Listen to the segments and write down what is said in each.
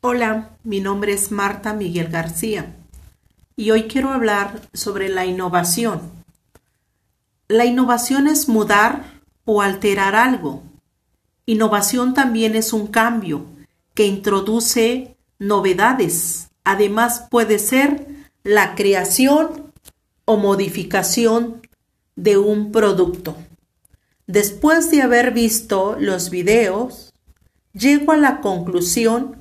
Hola, mi nombre es Marta Miguel García y hoy quiero hablar sobre la innovación. La innovación es mudar o alterar algo. Innovación también es un cambio que introduce novedades. Además puede ser la creación o modificación de un producto. Después de haber visto los videos, llego a la conclusión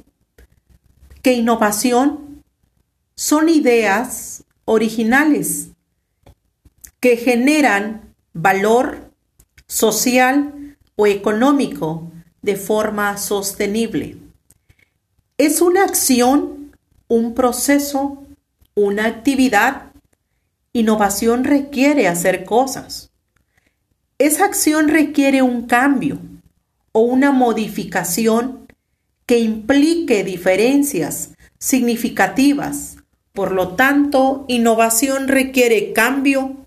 que innovación son ideas originales que generan valor social o económico de forma sostenible. Es una acción, un proceso, una actividad. Innovación requiere hacer cosas. Esa acción requiere un cambio o una modificación que implique diferencias significativas. Por lo tanto, innovación requiere cambio,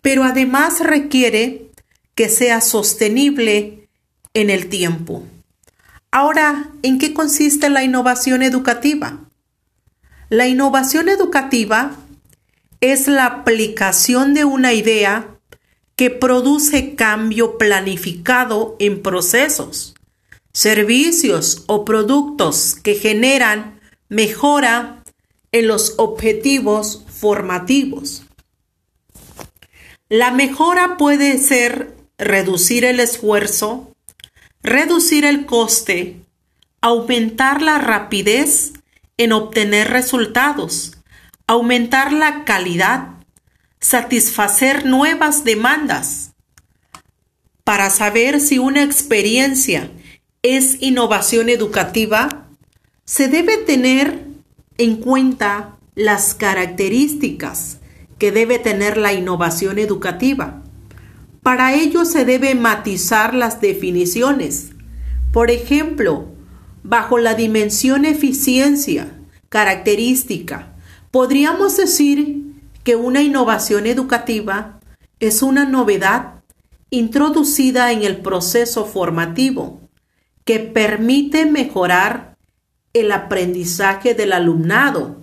pero además requiere que sea sostenible en el tiempo. Ahora, ¿en qué consiste la innovación educativa? La innovación educativa es la aplicación de una idea que produce cambio planificado en procesos servicios o productos que generan mejora en los objetivos formativos. La mejora puede ser reducir el esfuerzo, reducir el coste, aumentar la rapidez en obtener resultados, aumentar la calidad, satisfacer nuevas demandas. Para saber si una experiencia es innovación educativa, se debe tener en cuenta las características que debe tener la innovación educativa. Para ello se debe matizar las definiciones. Por ejemplo, bajo la dimensión eficiencia, característica, podríamos decir que una innovación educativa es una novedad introducida en el proceso formativo que permite mejorar el aprendizaje del alumnado,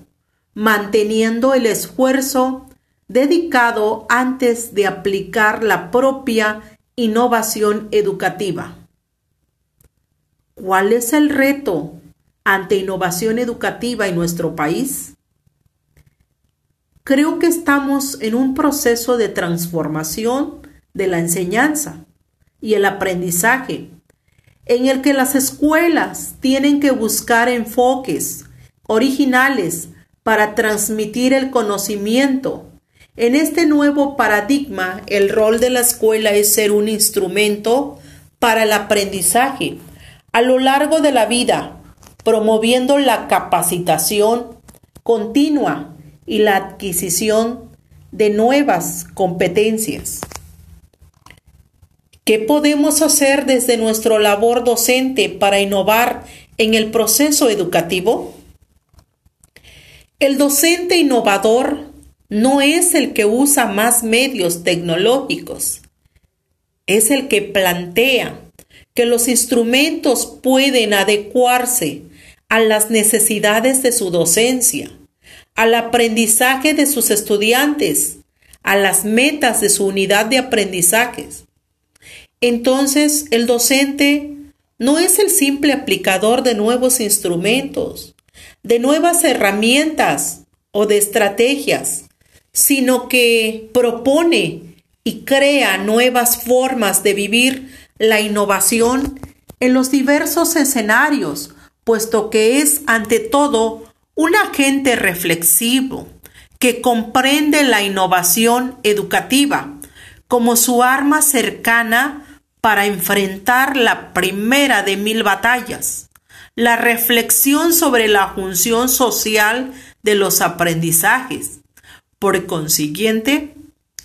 manteniendo el esfuerzo dedicado antes de aplicar la propia innovación educativa. ¿Cuál es el reto ante innovación educativa en nuestro país? Creo que estamos en un proceso de transformación de la enseñanza y el aprendizaje en el que las escuelas tienen que buscar enfoques originales para transmitir el conocimiento. En este nuevo paradigma, el rol de la escuela es ser un instrumento para el aprendizaje a lo largo de la vida, promoviendo la capacitación continua y la adquisición de nuevas competencias. ¿Qué podemos hacer desde nuestro labor docente para innovar en el proceso educativo? El docente innovador no es el que usa más medios tecnológicos, es el que plantea que los instrumentos pueden adecuarse a las necesidades de su docencia, al aprendizaje de sus estudiantes, a las metas de su unidad de aprendizajes. Entonces, el docente no es el simple aplicador de nuevos instrumentos, de nuevas herramientas o de estrategias, sino que propone y crea nuevas formas de vivir la innovación en los diversos escenarios, puesto que es ante todo un agente reflexivo que comprende la innovación educativa como su arma cercana para enfrentar la primera de mil batallas, la reflexión sobre la función social de los aprendizajes. Por consiguiente,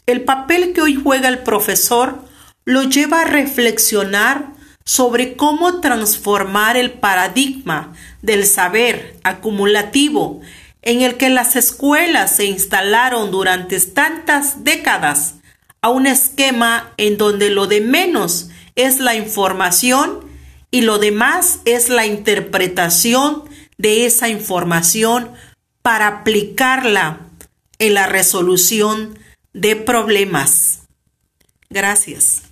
el papel que hoy juega el profesor lo lleva a reflexionar sobre cómo transformar el paradigma del saber acumulativo en el que las escuelas se instalaron durante tantas décadas a un esquema en donde lo de menos es la información y lo demás es la interpretación de esa información para aplicarla en la resolución de problemas. Gracias.